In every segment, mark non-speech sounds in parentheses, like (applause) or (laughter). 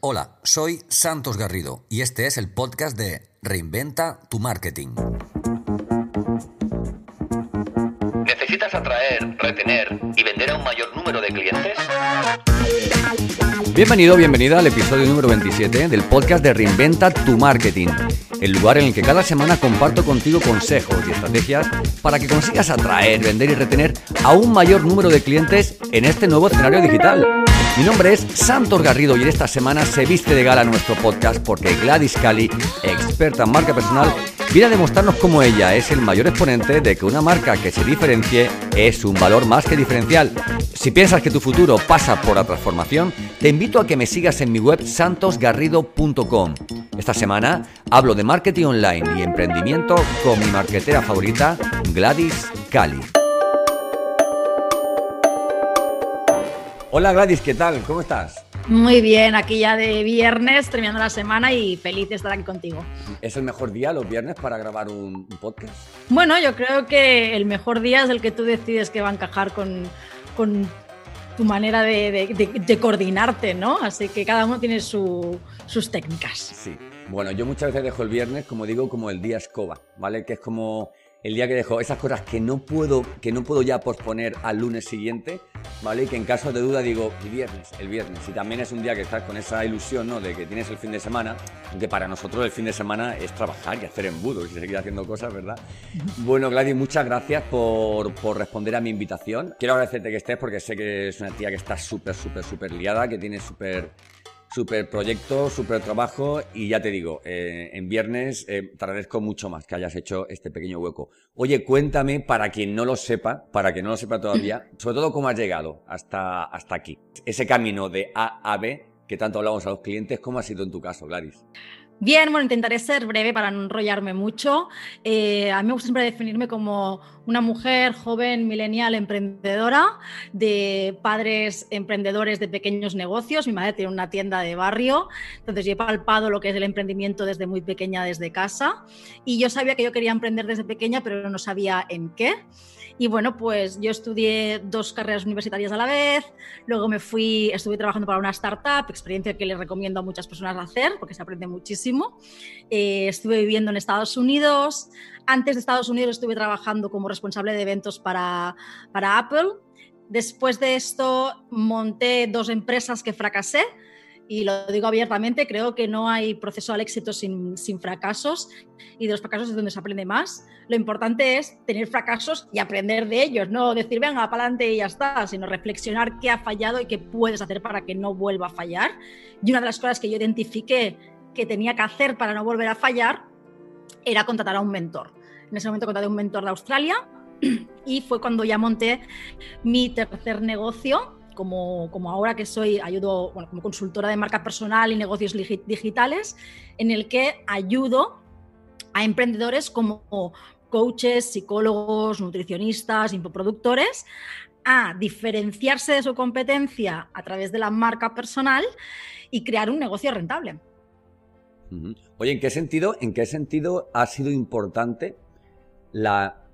Hola, soy Santos Garrido y este es el podcast de Reinventa tu Marketing. ¿Necesitas atraer, retener y vender a un mayor número de clientes? Bienvenido, bienvenida al episodio número 27 del podcast de Reinventa tu Marketing, el lugar en el que cada semana comparto contigo consejos y estrategias para que consigas atraer, vender y retener a un mayor número de clientes en este nuevo escenario digital. Mi nombre es Santos Garrido y esta semana se viste de gala nuestro podcast porque Gladys Cali, experta en marca personal, viene a demostrarnos cómo ella es el mayor exponente de que una marca que se diferencie es un valor más que diferencial. Si piensas que tu futuro pasa por la transformación, te invito a que me sigas en mi web santosgarrido.com. Esta semana hablo de marketing online y emprendimiento con mi marketera favorita, Gladys Cali. Hola Gladys, ¿qué tal? ¿Cómo estás? Muy bien, aquí ya de viernes, terminando la semana y feliz de estar aquí contigo. ¿Es el mejor día los viernes para grabar un, podcast? Bueno, yo creo que el mejor día es el que tú decides que va a encajar con, tu manera de, coordinarte, ¿no? Así que cada uno tiene sus técnicas. Sí. Bueno, yo muchas veces dejo el viernes, como digo, como el día escoba, ¿vale? Que es como el día que dejo esas cosas que no puedo, que no puedo ya posponer al lunes siguiente, ¿vale? Y que en caso de duda digo, el viernes, el viernes. Y también es un día que estás con esa ilusión, ¿no? De que tienes el fin de semana, aunque para nosotros el fin de semana es trabajar y hacer embudos y seguir haciendo cosas, ¿verdad? Bueno, Gladys, muchas gracias por, por responder a mi invitación. Quiero agradecerte que estés porque sé que es una tía que está súper, súper, súper liada, que tiene súper Super proyecto, super trabajo y ya te digo, eh, en viernes eh, te agradezco mucho más que hayas hecho este pequeño hueco. Oye, cuéntame para quien no lo sepa, para quien no lo sepa todavía, (clears throat) sobre todo cómo has llegado hasta, hasta aquí. Ese camino de A a B que tanto hablamos a los clientes, ¿cómo ha sido en tu caso, Gladys? Bien, bueno, intentaré ser breve para no enrollarme mucho. Eh, a mí me gusta siempre definirme como una mujer joven, milenial, emprendedora, de padres emprendedores de pequeños negocios. Mi madre tiene una tienda de barrio, entonces yo he palpado lo que es el emprendimiento desde muy pequeña, desde casa. Y yo sabía que yo quería emprender desde pequeña, pero no sabía en qué. Y bueno, pues yo estudié dos carreras universitarias a la vez, luego me fui, estuve trabajando para una startup, experiencia que les recomiendo a muchas personas hacer porque se aprende muchísimo. Eh, estuve viviendo en Estados Unidos, antes de Estados Unidos estuve trabajando como responsable de eventos para, para Apple. Después de esto monté dos empresas que fracasé y lo digo abiertamente, creo que no hay proceso al éxito sin, sin, fracasos y de los fracasos es donde se aprende más. Lo importante es tener fracasos y aprender de ellos, no decir, venga, para adelante y ya está, sino reflexionar qué ha fallado y qué puedes hacer para que no vuelva a fallar. Y una de las cosas que yo identifiqué que tenía que hacer para no volver a fallar era contratar a un mentor. En ese momento contraté a un mentor de Australia (clears throat) y fue cuando ya monté mi tercer negocio como, ahora que soy, ayudo como consultora de marca personal y negocios digitales, en el que ayudo a emprendedores como coaches, psicólogos, nutricionistas, infoproductores a diferenciarse de su competencia a través de la marca personal y crear un negocio rentable. Oye, ¿en qué sentido, en qué sentido ha sido importante la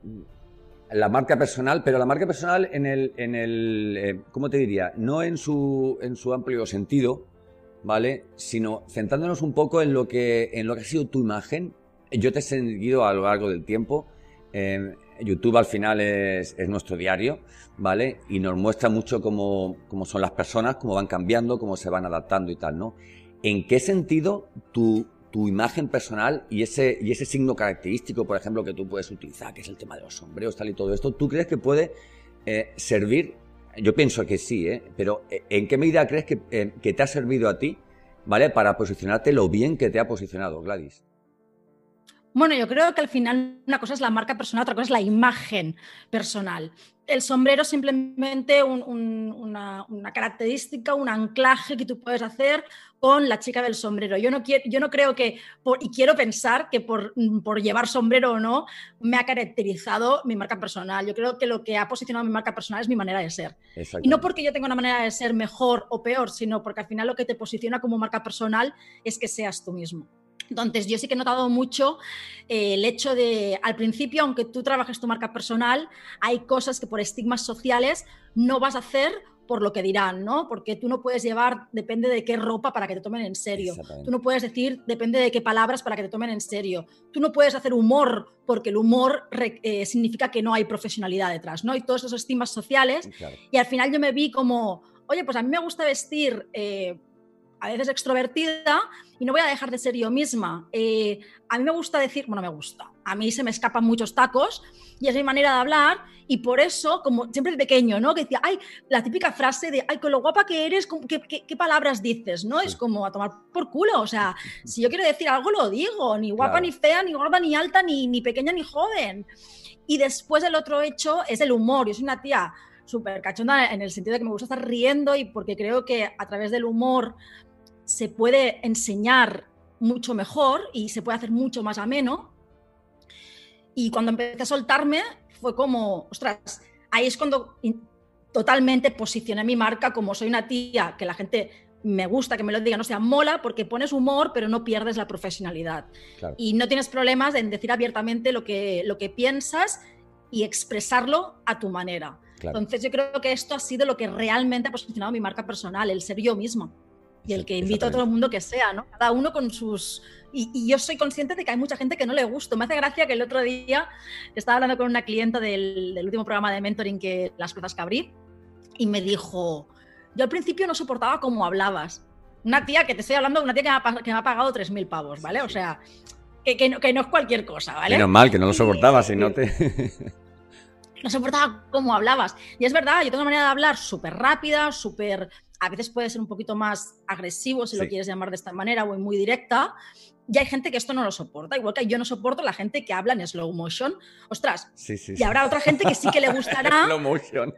la marca personal, pero la marca personal en el, en el eh, ¿cómo te diría? No en su, en su amplio sentido, ¿vale? Sino centrándonos un poco en lo que, en lo que ha sido tu imagen. Yo te he seguido a lo largo del tiempo. YouTube al final es, es, nuestro diario, ¿vale? Y nos muestra mucho cómo, cómo son las personas, cómo van cambiando, cómo se van adaptando y tal, ¿no? ¿En qué sentido tu, tu imagen personal y ese, y ese signo característico, por ejemplo, que tú puedes utilizar, que es el tema de los sombreros, tal y todo esto, ¿tú crees que puede eh, servir? Yo pienso que sí, ¿eh? pero eh, ¿en qué medida crees que, que te ha servido a ti, ¿vale? Para posicionarte lo bien que te ha posicionado, Gladys. Bueno, yo creo que al final una cosa es la marca personal, otra cosa es la imagen personal. El sombrero es simplemente una, característica, un anclaje que tú puedes hacer con la chica del sombrero. Yo no, quiero, yo no creo que, y quiero pensar que por, por, llevar sombrero o no, me ha caracterizado mi marca personal. Yo creo que lo que ha posicionado mi marca personal es mi manera de ser. Y no porque yo tenga una manera de ser mejor o peor, sino porque al final lo que te posiciona como marca personal es que seas tú mismo. Entonces, yo sí que he notado mucho eh, el hecho de, al principio, aunque tú trabajes tu marca personal, hay cosas que por estigmas sociales no vas a hacer por lo que dirán, ¿no? Porque tú no puedes llevar, depende de qué ropa para que te tomen en serio. Tú no puedes decir, depende de qué palabras para que te tomen en serio. Tú no puedes hacer humor porque el humor eh, significa que no hay profesionalidad detrás, ¿no? Hay todos esos estigmas sociales. Y al final yo me vi como, oye, pues a mí me gusta vestir... Eh, a veces extrovertida y no voy a dejar de ser yo misma. Eh, a mí me gusta decir, bueno, me gusta, a mí se me escapan muchos tacos y es mi manera de hablar y por eso, como siempre de pequeño, ¿no? Que decía, ay, la típica frase de, ay, con lo guapa que eres, ¿qué, qué, palabras dices? ¿No? Es como a tomar por culo, o sea, (laughs) si yo quiero decir algo, lo digo, ni guapa, ni fea, ni gorda, ni alta, ni, ni pequeña, ni joven. Y después el otro hecho es el humor, yo soy una tía súper cachonda en el sentido de que me gusta estar riendo y porque creo que a través del humor se puede enseñar mucho mejor y se puede hacer mucho más ameno. Y cuando empecé a soltarme fue como, ostras, ahí es cuando totalmente posicioné mi marca como soy una tía que la gente me gusta que me lo diga, no sea mola porque pones humor pero no pierdes la profesionalidad. Y no tienes problemas en decir abiertamente lo que, lo que piensas y expresarlo a tu manera. Entonces yo creo que esto ha sido lo que realmente ha posicionado mi marca personal, el ser yo misma y el que invito a todo el mundo que sea, ¿no? Cada uno con sus... Y, yo soy consciente de que hay mucha gente que no le gusta. Me hace gracia que el otro día estaba hablando con una clienta del, último programa de mentoring que las plazas que abrí y me dijo, yo al principio no soportaba cómo hablabas. Una tía que te estoy hablando, una tía que me ha, que me ha pagado 3.000 pavos, ¿vale? O sea, que, que, no, que, no, es cualquier cosa, ¿vale? Menos mal, que no lo soportaba, si no te... no soportaba cómo hablabas. Y es verdad, yo tengo una manera de hablar súper rápida, súper a veces puede ser un poquito más agresivo, si lo quieres llamar de esta manera, o muy directa. Y hay gente que esto no lo soporta, igual que yo no soporto la gente que habla en slow motion. Ostras, y habrá otra gente que sí que le (laughs) gustará. slow motion.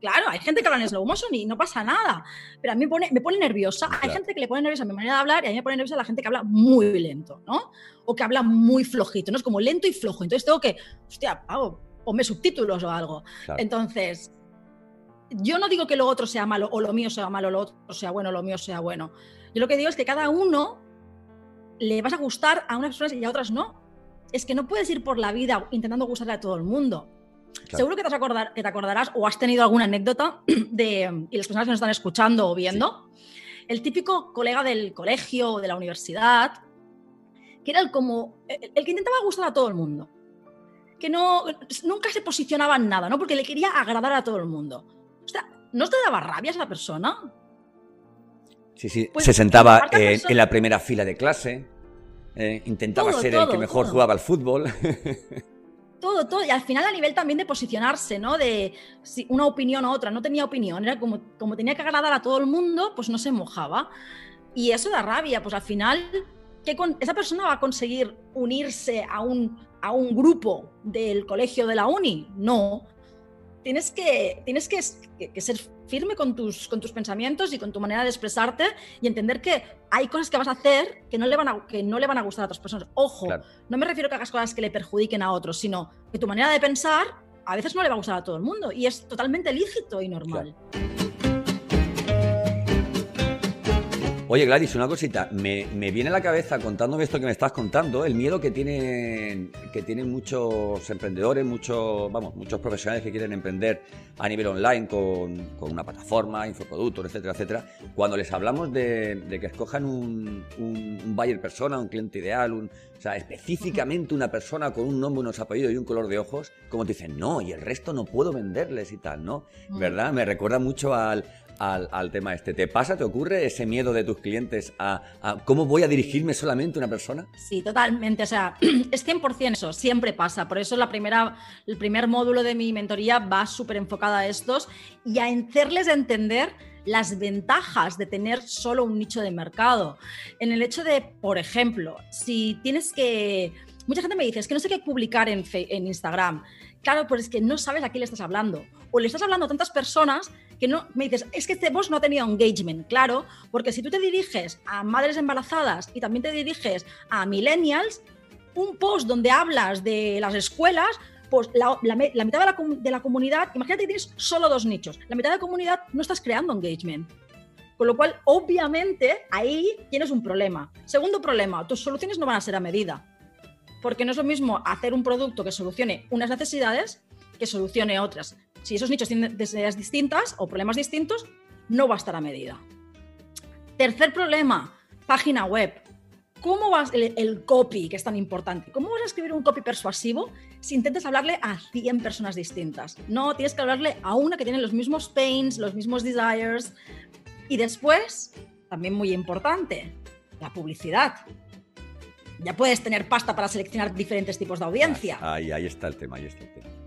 Claro, hay gente que habla en slow motion y no pasa nada. Pero a mí me pone, me pone nerviosa. Hay gente que le pone nerviosa mi manera de hablar y a mí me pone nerviosa la gente que habla muy lento, ¿no? O que habla muy flojito, ¿no? Es como lento y flojo. Entonces tengo que, hostia, pago, ponme subtítulos o algo. Entonces, yo no digo que lo otro sea malo o lo mío sea malo, lo otro sea bueno, lo mío sea bueno. Yo lo que digo es que cada uno le vas a gustar a unas personas y a otras no. Es que no puedes ir por la vida intentando gustarle a todo el mundo. Seguro que te, acordar, que te, acordarás o has tenido alguna anécdota (clears throat) de, y las personas que nos están escuchando o viendo, el típico colega del colegio o de la universidad, que era el, como, el, el que intentaba gustar a todo el mundo, que no, nunca se posicionaba en nada, ¿no? porque le quería agradar a todo el mundo ¿no te daba rabia esa persona? Sí, sí. Pues se sentaba en la primera fila de clase, eh, intentaba ser el que mejor jugaba al fútbol. todo, todo. Y al final a nivel también de posicionarse, ¿no? De si una opinión u otra. No tenía opinión. Era como, como tenía que agradar a todo el mundo, pues no se mojaba. Y eso da rabia. Pues al final, ¿qué ¿esa persona va a conseguir unirse a un, a un grupo del colegio de la uni? No tienes que, tienes que, ser firme con tus, con tus pensamientos y con tu manera de expresarte y entender que hay cosas que vas a hacer que no le van a, que no le van a gustar a otras personas. Ojo, no me refiero a que hagas cosas que le perjudiquen a otros, sino que tu manera de pensar a veces no le va a gustar a todo el mundo y es totalmente lícito y normal. Oye, Gladys, una cosita. Me, viene a la cabeza contándome esto que me estás contando, el miedo que tienen, que tienen muchos emprendedores, muchos, vamos, muchos profesionales que quieren emprender a nivel online con, una plataforma, infoproductos, etcétera, etcétera. Cuando les hablamos de, que escojan un, un, buyer persona, un cliente ideal, un, o sea, específicamente una persona con un nombre, unos apellidos y un color de ojos, como te dicen, no, y el resto no puedo venderles y tal, ¿no? Mm. ¿Verdad? Me recuerda mucho al, al, tema este. ¿Te pasa, te ocurre ese miedo de tus clientes a, cómo voy a dirigirme solamente a una persona? Sí, totalmente. O sea, (clears throat) es 100% eso, siempre pasa. Por eso la primera, el primer módulo de mi mentoría va súper enfocada a estos y a hacerles entender las ventajas de tener solo un nicho de mercado. En el hecho de, por ejemplo, si tienes que... Mucha gente me dice, es que no sé qué publicar en, en Instagram. Claro, pues es que no sabes a quién le estás hablando. O le estás hablando a tantas personas que no me dices, es que este post no ha tenido engagement, claro, porque si tú te diriges a madres embarazadas y también te diriges a millennials, un post donde hablas de las escuelas, pues la, mitad de la, de la, comunidad, imagínate que tienes solo dos nichos, la mitad de la comunidad no estás creando engagement. Con lo cual, obviamente, ahí tienes un problema. Segundo problema, tus soluciones no van a ser a medida. Porque no es lo mismo hacer un producto que solucione unas necesidades que solucione otras. Si esos nichos tienen necesidades distintas o problemas distintos, no va a estar a medida. Tercer problema, página web. ¿Cómo vas el, el, copy, que es tan importante? ¿Cómo vas a escribir un copy persuasivo si intentas hablarle a 100 personas distintas? No, tienes que hablarle a una que tiene los mismos pains, los mismos desires. Y después, también muy importante, la publicidad. Ya puedes tener pasta para seleccionar diferentes tipos de audiencia. Ahí, ahí está el tema, ahí está el tema.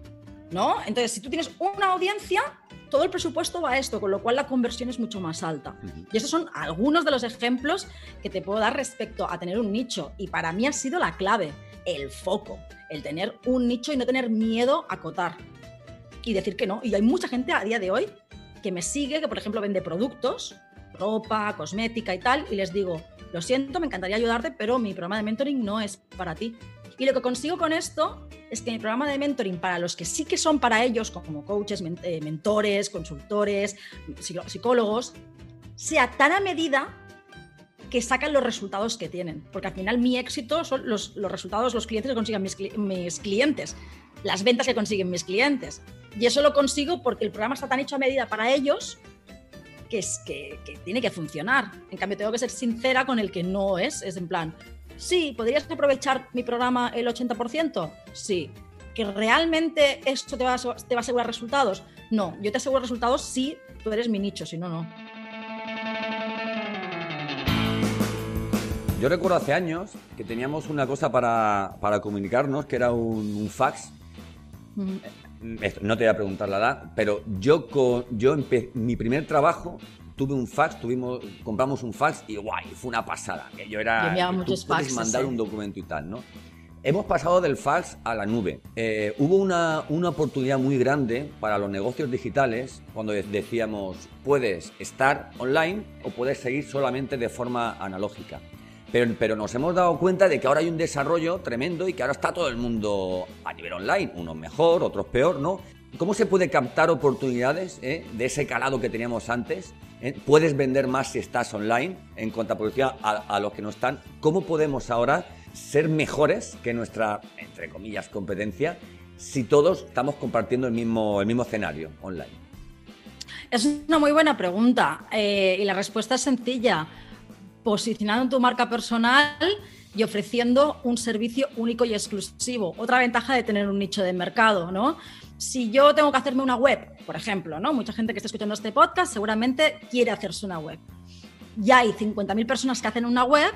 ¿No? Entonces, si tú tienes una audiencia, todo el presupuesto va a esto, con lo cual la conversión es mucho más alta. Y esos son algunos de los ejemplos que te puedo dar respecto a tener un nicho. Y para mí ha sido la clave, el foco, el tener un nicho y no tener miedo a acotar. Y decir que no. Y hay mucha gente a día de hoy que me sigue, que por ejemplo vende productos, ropa, cosmética y tal, y les digo, lo siento, me encantaría ayudarte, pero mi programa de mentoring no es para ti. Y lo que consigo con esto es que mi programa de mentoring para los que sí que son para ellos, como coaches, eh, mentores, consultores, psicólogos, sea tan a medida que sacan los resultados que tienen. Porque al final mi éxito son los, resultados, los clientes que consiguen mis, mis clientes, las ventas que consiguen mis clientes. Y eso lo consigo porque el programa está tan hecho a medida para ellos que, es, que, que, tiene que funcionar. En cambio, tengo que ser sincera con el que no es. Es en plan, sí, ¿podrías aprovechar mi programa el 80%? Sí. ¿Que realmente esto te va, a, te va a asegurar resultados? No, yo te aseguro resultados si tú eres mi nicho, si no, no. Yo recuerdo hace años que teníamos una cosa para, para comunicarnos, que era un, un fax. Uh -huh no te voy a preguntar la edad, pero yo, con, yo mi primer trabajo tuve un fax, tuvimos, compramos un fax y guay, fue una pasada. Que yo era. Yo muchos faxes, mandar un documento y tal, ¿no? Hemos pasado del fax a la nube. Eh, hubo una, una, oportunidad muy grande para los negocios digitales cuando decíamos, puedes estar online o puedes seguir solamente de forma analógica. Pero, pero, nos hemos dado cuenta de que ahora hay un desarrollo tremendo y que ahora está todo el mundo a nivel online, unos mejor, otros peor, ¿no? ¿Cómo se puede captar oportunidades eh, de ese calado que teníamos antes? Eh? ¿Puedes vender más si estás online en contraposición a, a, los que no están? ¿Cómo podemos ahora ser mejores que nuestra, entre comillas, competencia si todos estamos compartiendo el mismo, el mismo escenario online? Es una muy buena pregunta eh, y la respuesta es sencilla posicionando tu marca personal y ofreciendo un servicio único y exclusivo. Otra ventaja de tener un nicho de mercado, ¿no? Si yo tengo que hacerme una web, por ejemplo, ¿no? Mucha gente que está escuchando este podcast seguramente quiere hacerse una web. Ya hay 50.000 personas que hacen una web,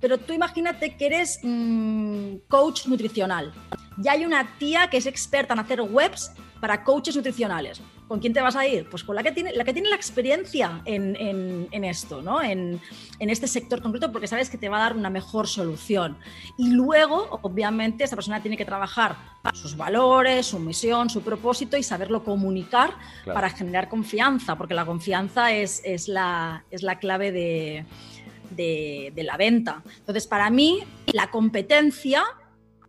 pero tú imagínate que eres mmm, coach nutricional. Ya hay una tía que es experta en hacer webs para coaches nutricionales. ¿Con quién te vas a ir? Pues con la que tiene la, que tiene la experiencia en, en, en esto, ¿no? En, en, este sector concreto, porque sabes que te va a dar una mejor solución. Y luego, obviamente, esta persona tiene que trabajar sus valores, su misión, su propósito y saberlo comunicar claro. para generar confianza, porque la confianza es, es, la, es la clave de, de, de la venta. Entonces, para mí, la competencia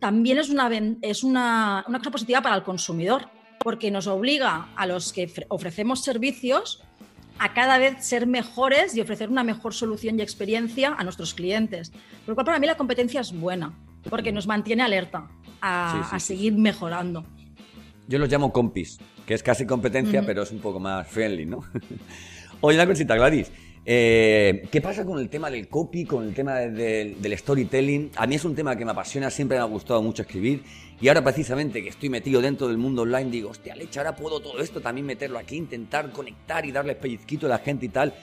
también es una, es una, una cosa positiva para el consumidor porque nos obliga a los que ofrecemos servicios a cada vez ser mejores y ofrecer una mejor solución y experiencia a nuestros clientes. Por lo cual, para mí la competencia es buena, porque nos mantiene alerta a, sí, sí, a seguir mejorando. Yo los llamo compis, que es casi competencia, uh -huh. pero es un poco más friendly, ¿no? (laughs) Oye, una cosita, Gladys. Eh, ¿Qué pasa con el tema del copy, con el tema de, de, del storytelling? A mí es un tema que me apasiona, siempre me ha gustado mucho escribir. Y ahora precisamente que estoy metido dentro del mundo online, digo, hostia, leche, ahora puedo todo esto también meterlo aquí, intentar conectar y darle pellizquito a la gente y tal.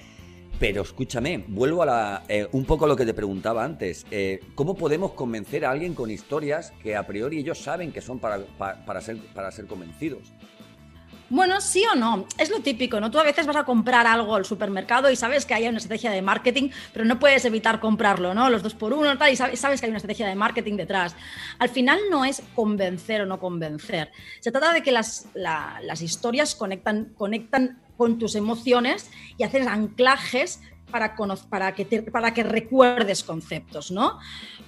Pero escúchame, vuelvo a la, eh, un poco a lo que te preguntaba antes. Eh, ¿Cómo podemos convencer a alguien con historias que a priori ellos saben que son para, para ser, para ser convencidos? Bueno, sí o no, es lo típico, ¿no? Tú a veces vas a comprar algo al supermercado y sabes que hay una estrategia de marketing, pero no puedes evitar comprarlo, ¿no? Los dos por uno, tal, y sabes que hay una estrategia de marketing detrás. Al final no es convencer o no convencer. Se trata de que las, la, las historias conectan, conectan con tus emociones y haces anclajes para que recuerdes conceptos, ¿no?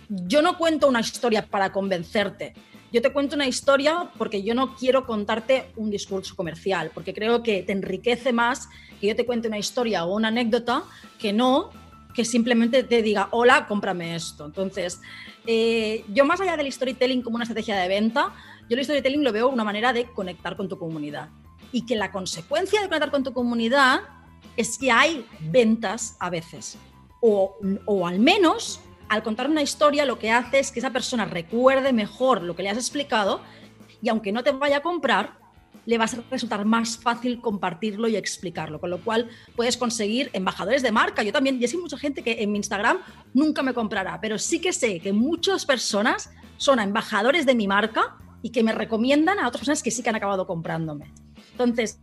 Yo no cuento una historia para convencerte. Yo te cuento una historia porque yo no quiero contarte un discurso comercial, porque creo que te enriquece más que yo te cuente una historia o una anécdota que no que simplemente te diga, hola, cómprame esto. Entonces, eh, yo más allá del storytelling como una estrategia de venta, yo el storytelling lo veo una manera de conectar con tu comunidad. y que la consecuencia de conectar con tu comunidad es que hay ventas a veces. O, o al menos al contar una historia lo que hace es que esa persona recuerde mejor lo que le has explicado y aunque no te vaya a comprar, le va a resultar más fácil compartirlo y explicarlo, con lo cual puedes conseguir embajadores de marca. Yo también, y hay mucha gente que en mi Instagram nunca me comprará, pero sí que sé que muchas personas son embajadores de mi marca y que me recomiendan a otras personas que sí que han acabado comprándome. Entonces,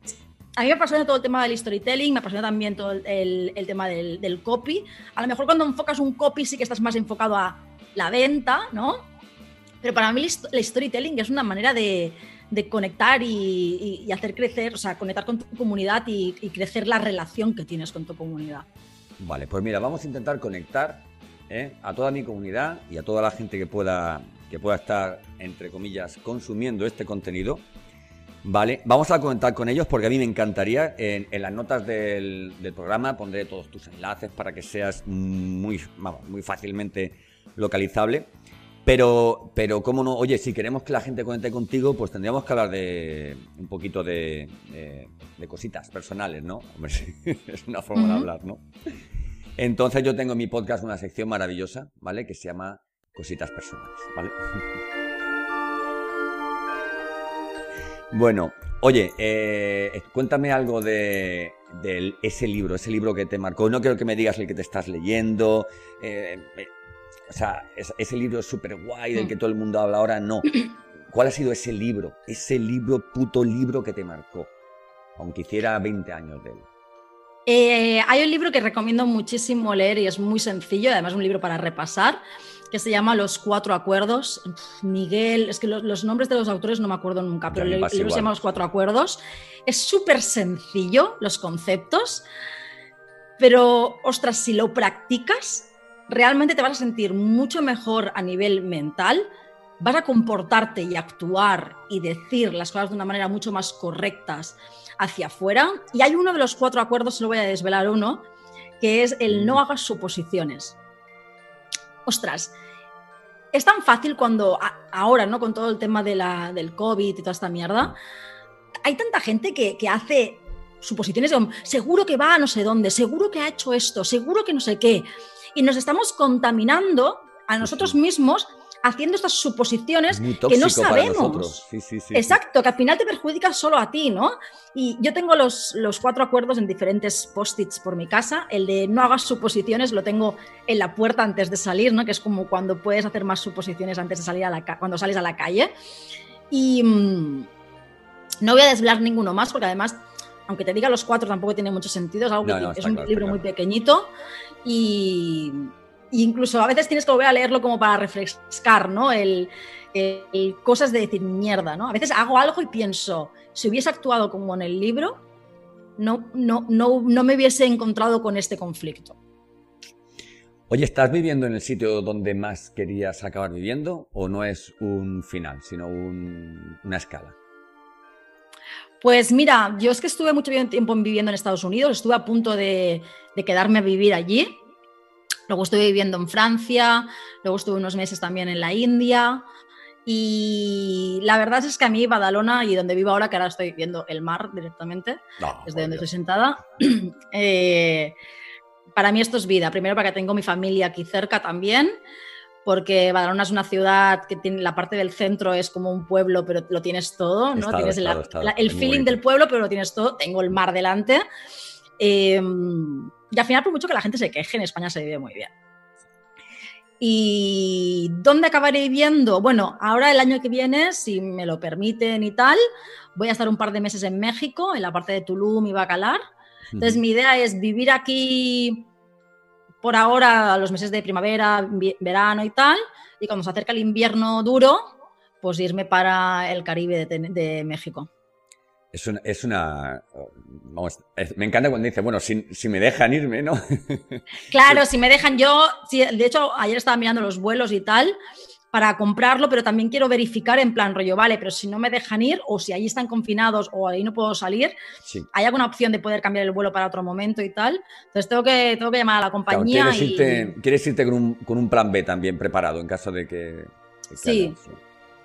a mí me apasiona todo el tema del storytelling, me apasiona también todo el, tema del, del, copy. A lo mejor cuando enfocas un copy sí que estás más enfocado a la venta, ¿no? Pero para mí el storytelling es una manera de, de conectar y, hacer crecer, o sea, conectar con tu comunidad y, crecer la relación que tienes con tu comunidad. Vale, pues mira, vamos a intentar conectar ¿eh? a toda mi comunidad y a toda la gente que pueda, que pueda estar, entre comillas, consumiendo este contenido. Vale, vamos a conectar con ellos porque a mí me encantaría, en, las notas del, del, programa pondré todos tus enlaces para que seas muy, vamos, muy fácilmente localizable. Pero, pero, ¿cómo no? Oye, si queremos que la gente conecte contigo, pues tendríamos que hablar de un poquito de, cositas personales, ¿no? Hombre, (laughs) es una forma de hablar, ¿no? Entonces yo tengo en mi podcast una sección maravillosa, ¿vale? Que se llama Cositas Personales, ¿vale? (laughs) bueno, oye, eh, cuéntame algo de, ese libro, ese libro que te marcó. No quiero que me digas el que te estás leyendo. Eh, o sea, ese libro es súper guay del que todo el mundo habla ahora, no. (clears throat) ¿Cuál ha sido ese libro? Ese libro, puto libro que te marcó, aunque hiciera 20 años de él. Eh, hay un libro que recomiendo muchísimo leer y es muy sencillo, además es un libro para repasar, que se llama Los Cuatro Acuerdos. Miguel, es que los, nombres de los autores no me acuerdo nunca, pero el libro se llama Los Cuatro Acuerdos. Es súper sencillo los conceptos, pero ostras, si lo practicas, realmente te vas a sentir mucho mejor a nivel mental, vas a comportarte y actuar y decir las cosas de una manera mucho más correctas hacia afuera. Y hay uno de los cuatro acuerdos, solo voy a desvelar uno, que es el no hagas suposiciones. Ostras, es tan fácil cuando ahora, ¿no? Con todo el tema de la, del COVID y toda esta mierda, hay tanta gente que, que hace suposiciones de seguro que va a no sé dónde, seguro que ha hecho esto, seguro que no sé qué y nos estamos contaminando a nosotros mismos haciendo estas suposiciones que no sabemos. Exacto, que al final te perjudica solo a ti, ¿no? Y yo tengo los, los cuatro acuerdos en diferentes post-its por mi casa. El de no hagas suposiciones lo tengo en la puerta antes de salir, ¿no? Que es como cuando puedes hacer más suposiciones antes de salir a la cuando sales a la calle. Y mm, no voy a desvelar ninguno más porque además aunque te diga los cuatro tampoco tiene mucho sentido, es, algo es un libro muy pequeñito y, incluso a veces tienes que volver a leerlo como para refrescar, ¿no? El, cosas de decir mierda, ¿no? A veces hago algo y pienso, si hubiese actuado como en el libro, no, no, no, no me hubiese encontrado con este conflicto. Oye, ¿estás viviendo en el sitio donde más querías acabar viviendo o no es un final, sino una escala? Pues mira, yo es que estuve mucho tiempo viviendo en Estados Unidos, estuve a punto de, quedarme a vivir allí. Luego estuve viviendo en Francia, luego estuve unos meses también en la India. Y la verdad es que a mí Badalona y donde vivo ahora, que ahora estoy viendo el mar directamente, desde donde estoy sentada, (clears throat) eh, para mí esto es vida. Primero porque tengo mi familia aquí cerca también porque Badalona es una ciudad que tiene la parte del centro es como un pueblo, pero lo tienes todo, ¿no? tienes el feeling del pueblo, pero lo tienes todo. Tengo el mar delante. Em, y al final, por mucho que la gente se queje, en España se vive muy bien. ¿Y dónde acabaré viviendo? Bueno, ahora el año que viene, si me lo permiten y tal, voy a estar un par de meses en México, en la parte de Tulum y Bacalar. Entonces, mi idea es vivir aquí por ahora los meses de primavera, verano y tal, y cuando se acerca el invierno duro, pues irme para el Caribe de, México. Es una, es una vamos, me encanta cuando dice, bueno, si, si me dejan irme, ¿no? (laughs) Claro, si me dejan yo, de hecho ayer estaba mirando los vuelos y tal, para comprarlo, pero también quiero verificar en plan rollo, vale, pero si no me dejan ir o si ahí están confinados o ahí no puedo salir, ¿hay alguna opción de poder cambiar el vuelo para otro momento y tal? Entonces tengo que, tengo que llamar a la compañía. ¿quieres, irte, ¿quieres, irte, con un, con un, plan B también preparado en caso de que... sí.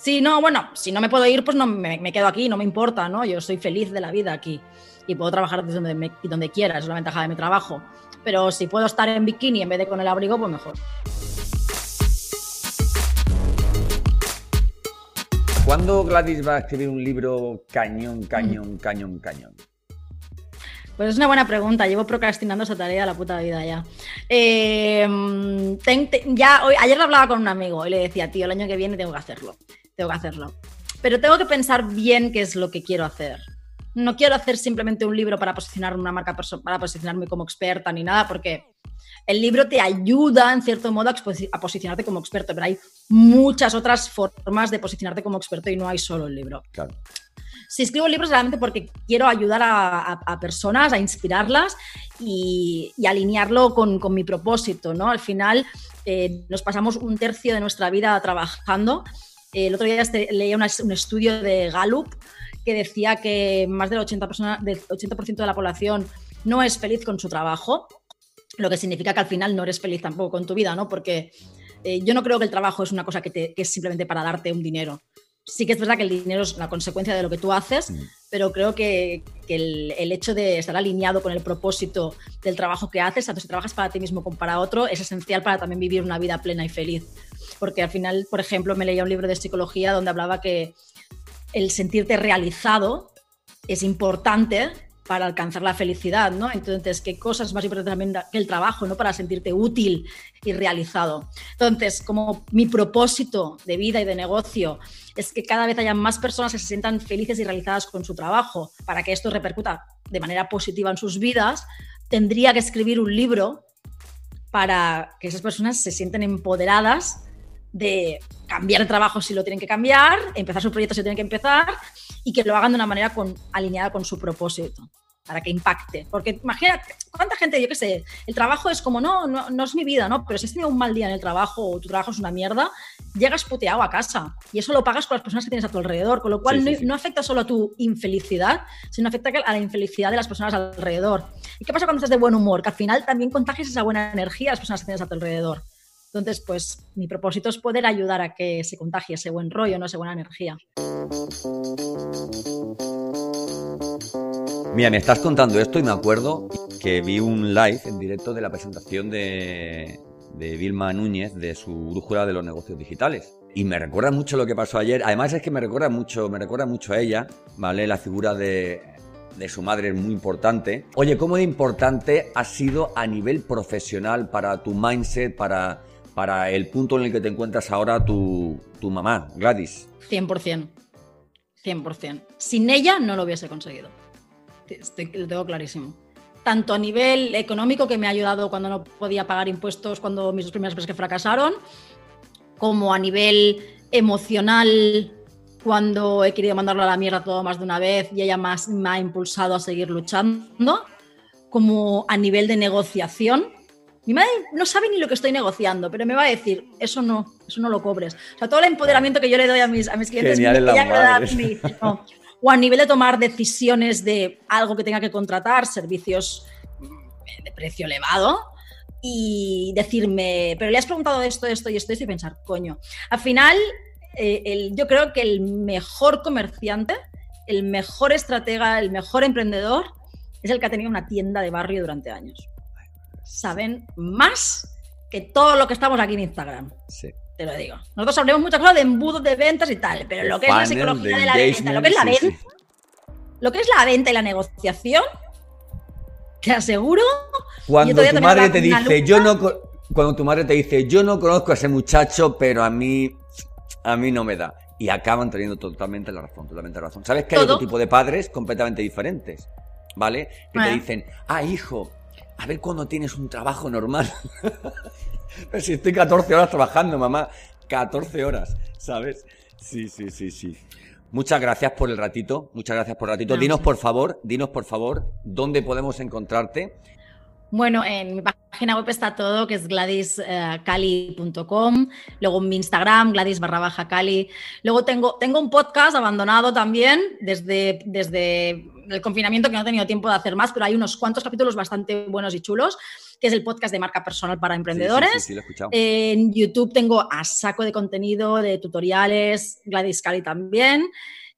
Sí, no, bueno, si no me puedo ir, pues no me, me, quedo aquí, no me importa, ¿no? Yo soy feliz de la vida aquí y puedo trabajar desde donde, me, donde quiera, es la ventaja de mi trabajo. Pero si puedo estar en bikini en vez de con el abrigo, pues mejor. ¿Cuándo Gladys va a escribir un libro cañón, cañón, cañón, cañón? Pues es una buena pregunta. Llevo procrastinando esa tarea la puta vida ya. Eh, ya hoy, ayer lo hablaba con un amigo y le decía, tío, el año que viene tengo que hacerlo. Tengo que hacerlo. Pero tengo que pensar bien qué es lo que quiero hacer. No quiero hacer simplemente un libro para posicionar una marca, para posicionarme como experta ni nada, porque el libro te ayuda, en cierto modo, a, posicionarte como experto, pero hay muchas otras formas de posicionarte como experto y no hay solo el libro. Claro si escribo libros realmente porque quiero ayudar a, personas, a inspirarlas y, alinearlo con, mi propósito, ¿no? Al final eh, nos pasamos un tercio de nuestra vida trabajando. El otro día este, leía un estudio de Gallup que decía que más del 80%, del 80 de la población no es feliz con su trabajo, lo que significa que al final no eres feliz tampoco con tu vida, ¿no? Porque eh, yo no creo que el trabajo es una cosa que, que, es simplemente para darte un dinero sí que es verdad que el dinero es la consecuencia de lo que tú haces, mm. pero creo que, el, hecho de estar alineado con el propósito del trabajo que haces, tanto si trabajas para ti mismo como para otro, es esencial para también vivir una vida plena y feliz. Porque al final, por ejemplo, me leía un libro de psicología donde hablaba que el sentirte realizado es importante para alcanzar la felicidad, ¿no? Entonces, ¿qué cosas más importantes también que el trabajo, ¿no? Para sentirte útil y realizado. Entonces, como mi propósito de vida y de negocio es que cada vez haya más personas que se sientan felices y realizadas con su trabajo, para que esto repercuta de manera positiva en sus vidas, tendría que escribir un libro para que esas personas se sienten empoderadas de cambiar de trabajo si lo tienen que cambiar, empezar su proyecto si lo tienen que empezar y que lo hagan de una manera con, alineada con su propósito para que impacte. Porque imagínate, ¿cuánta gente, yo qué sé, el trabajo es como, no, no, no, es mi vida, ¿no? Pero si has tenido un mal día en el trabajo o tu trabajo es una mierda, llegas puteado a casa y eso lo pagas con las personas que tienes a tu alrededor, con lo cual no, afecta solo a tu infelicidad, sino afecta a la infelicidad de las personas alrededor. ¿Y qué pasa cuando estás de buen humor? Que al final también contagias esa buena energía a las personas que tienes a tu alrededor. Entonces, pues mi propósito es poder ayudar a que se contagie ese buen rollo, no esa buena energía. Mira, me estás contando esto y me acuerdo que vi un live en directo de la presentación de, de Vilma Núñez de su brújula de los negocios digitales. Y me recuerda mucho lo que pasó ayer. Además es que me recuerda mucho, me recuerda mucho a ella, ¿vale? La figura de, de su madre es muy importante. Oye, ¿cómo de importante ha sido a nivel profesional para tu mindset, para para el punto en el que te encuentras ahora tu, mamá, Gladys? 100%. 100%. Sin ella no lo hubiese conseguido. lo tengo clarísimo. Tanto a nivel económico, que me ha ayudado cuando no podía pagar impuestos, cuando mis dos primeras veces que fracasaron, como a nivel emocional, cuando he querido mandarlo a la mierda todo más de una vez y ella más me ha impulsado a seguir luchando, como a nivel de negociación, mi madre no sabe ni lo que estoy negociando, pero me va a decir, eso no, eso no lo cobres. O sea, todo el empoderamiento que yo le doy a mis, a mis clientes, ella me da, O a nivel de tomar decisiones de algo que tenga que contratar, servicios de precio elevado, y decirme, pero le has preguntado esto, esto y esto, y pensar, coño. Al final, eh, yo creo que el mejor comerciante, el mejor estratega, el mejor emprendedor, es el que ha tenido una tienda de barrio durante años saben más que todo lo que estamos aquí en Instagram. Sí. Te lo digo. Nosotros hablamos muchas cosas de embudos de ventas y tal, pero lo que es la psicología de, la venta, lo que es la venta, lo que es la venta y la negociación, te aseguro. Cuando tu madre te dice, yo no cuando tu madre te dice, yo no conozco a ese muchacho, pero a mí, a mí no me da. Y acaban teniendo totalmente la razón, totalmente la razón. ¿Sabes que hay otro tipo de padres completamente diferentes? ¿Vale? Que te dicen, ah, hijo, a ver cuando tienes un trabajo normal. (laughs) Pero si estoy 14 horas trabajando, mamá. 14 horas, ¿sabes? Sí, sí, sí, sí. Muchas gracias por el ratito. Muchas gracias por el ratito. Dinos, por favor, dinos, por favor, dónde podemos encontrarte. Bueno, en mi página web está todo, que es gladyscali.com. Luego en mi Instagram, gladys barra baja cali. Luego tengo, tengo un podcast abandonado también desde, desde el confinamiento que no he tenido tiempo de hacer más, pero hay unos cuantos capítulos bastante buenos y chulos que es el podcast de marca personal para emprendedores. en YouTube tengo a saco de contenido, de tutoriales, Gladys Cali también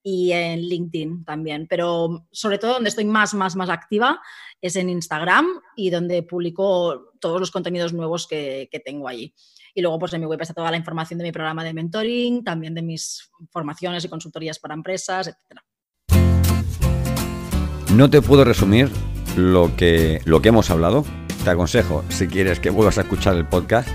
y en LinkedIn también, pero sobre todo donde estoy más, más, más activa es en Instagram y donde publico todos los contenidos nuevos que, tengo allí. Y luego pues en mi web está toda la información de mi programa de mentoring, también de mis formaciones y consultorías para empresas, etc. No te puedo resumir lo que, lo que hemos hablado. Te aconsejo, si quieres, que vuelvas a escuchar el podcast,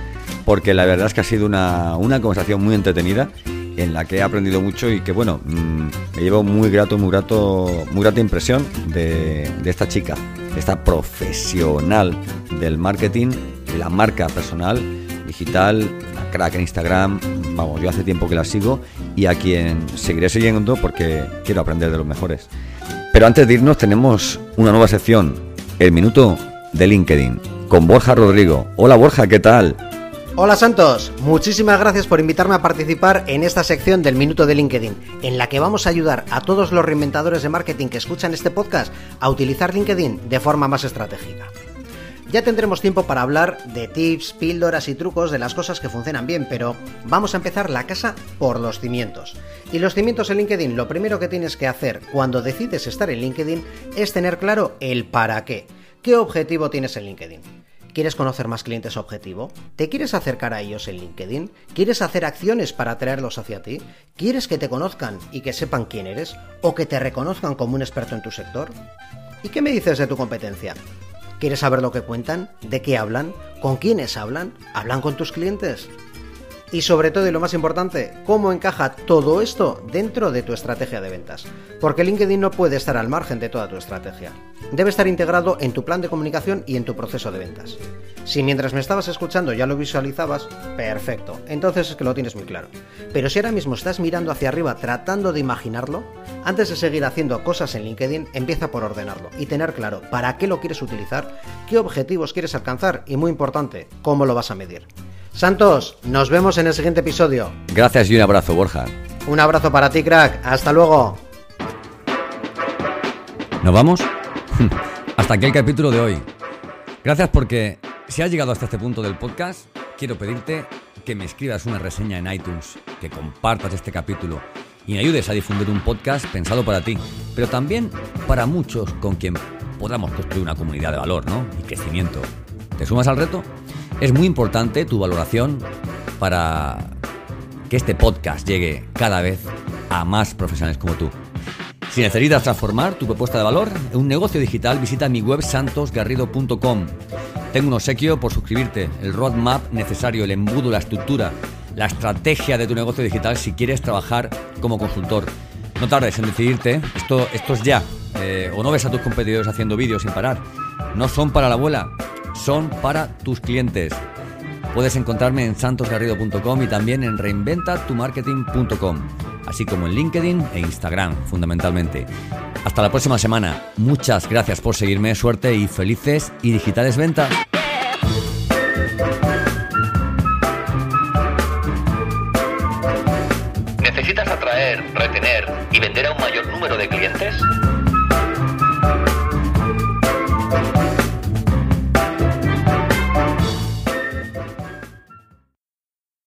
porque la verdad es que ha sido una, una conversación muy entretenida en la que he aprendido mucho y que bueno, mm, me llevo muy grato, muy grato, muy grata impresión de, esta chica, esta profesional del marketing, de la marca personal, digital, la crack en Instagram, vamos, yo hace tiempo que la sigo y a quien seguiré siguiendo porque quiero aprender de los mejores. Pero antes de irnos tenemos una nueva sección, el minuto de LinkedIn, con Borja Rodrigo. Hola Borja, ¿qué tal? Hola Santos, muchísimas gracias por invitarme a participar en esta sección del Minuto de LinkedIn, en la que vamos a ayudar a todos los reinventadores de marketing que escuchan este podcast a utilizar LinkedIn de forma más estratégica. Ya tendremos tiempo para hablar de tips, píldoras y trucos de las cosas que funcionan bien, pero vamos a empezar la casa por los cimientos. Y los cimientos en LinkedIn, lo primero que tienes que hacer cuando decides estar en LinkedIn es tener claro el para qué. ¿Qué objetivo tienes en LinkedIn? ¿Quieres conocer más clientes objetivo? ¿Te quieres acercar a ellos en LinkedIn? ¿Quieres hacer acciones para atraerlos hacia ti? ¿Quieres que te conozcan y que sepan quién eres? ¿O que te reconozcan como un experto en tu sector? ¿Y qué me dices de tu competencia? ¿Quieres saber lo que cuentan? ¿De qué hablan? ¿Con quiénes hablan? ¿Hablan con tus clientes? Y sobre todo y lo más importante, cómo encaja todo esto dentro de tu estrategia de ventas. Porque LinkedIn no puede estar al margen de toda tu estrategia. Debe estar integrado en tu plan de comunicación y en tu proceso de ventas. Si mientras me estabas escuchando ya lo visualizabas, perfecto, entonces es que lo tienes muy claro. Pero si ahora mismo estás mirando hacia arriba tratando de imaginarlo, antes de seguir haciendo cosas en LinkedIn, empieza por ordenarlo y tener claro para qué lo quieres utilizar, qué objetivos quieres alcanzar y muy importante, cómo lo vas a medir. Santos, nos vemos en el siguiente episodio. Gracias y un abrazo, Borja. Un abrazo para ti, crack. Hasta luego. ¿Nos vamos? (laughs) Hasta aquí el capítulo de hoy. Gracias porque si has llegado hasta este punto del podcast, quiero pedirte que me escribas una reseña en iTunes, que compartas este capítulo y me ayudes a difundir un podcast pensado para ti, pero también para muchos con quien podamos construir una comunidad de valor ¿no? y crecimiento. ¿Te sumas al reto? Es muy importante tu valoración para que este podcast llegue cada vez a más profesionales como tú. Si necesitas transformar tu propuesta de valor en un negocio digital, visita mi web santosgarrido.com. Tengo un obsequio por suscribirte, el roadmap necesario, el embudo, la estructura, la estrategia de tu negocio digital si quieres trabajar como consultor. No tardes en decidirte, esto, esto es ya. Eh, o no ves a tus competidores haciendo vídeos sin parar. No son para la abuela, son para tus clientes. Puedes encontrarme en santosgarrido.com y también en reinventatumarketing.com, así como en LinkedIn e Instagram, fundamentalmente. Hasta la próxima semana. Muchas gracias por seguirme, suerte y felices y digitales ventas. ¿Necesitas atraer, retener y vender a un mayor número de clientes?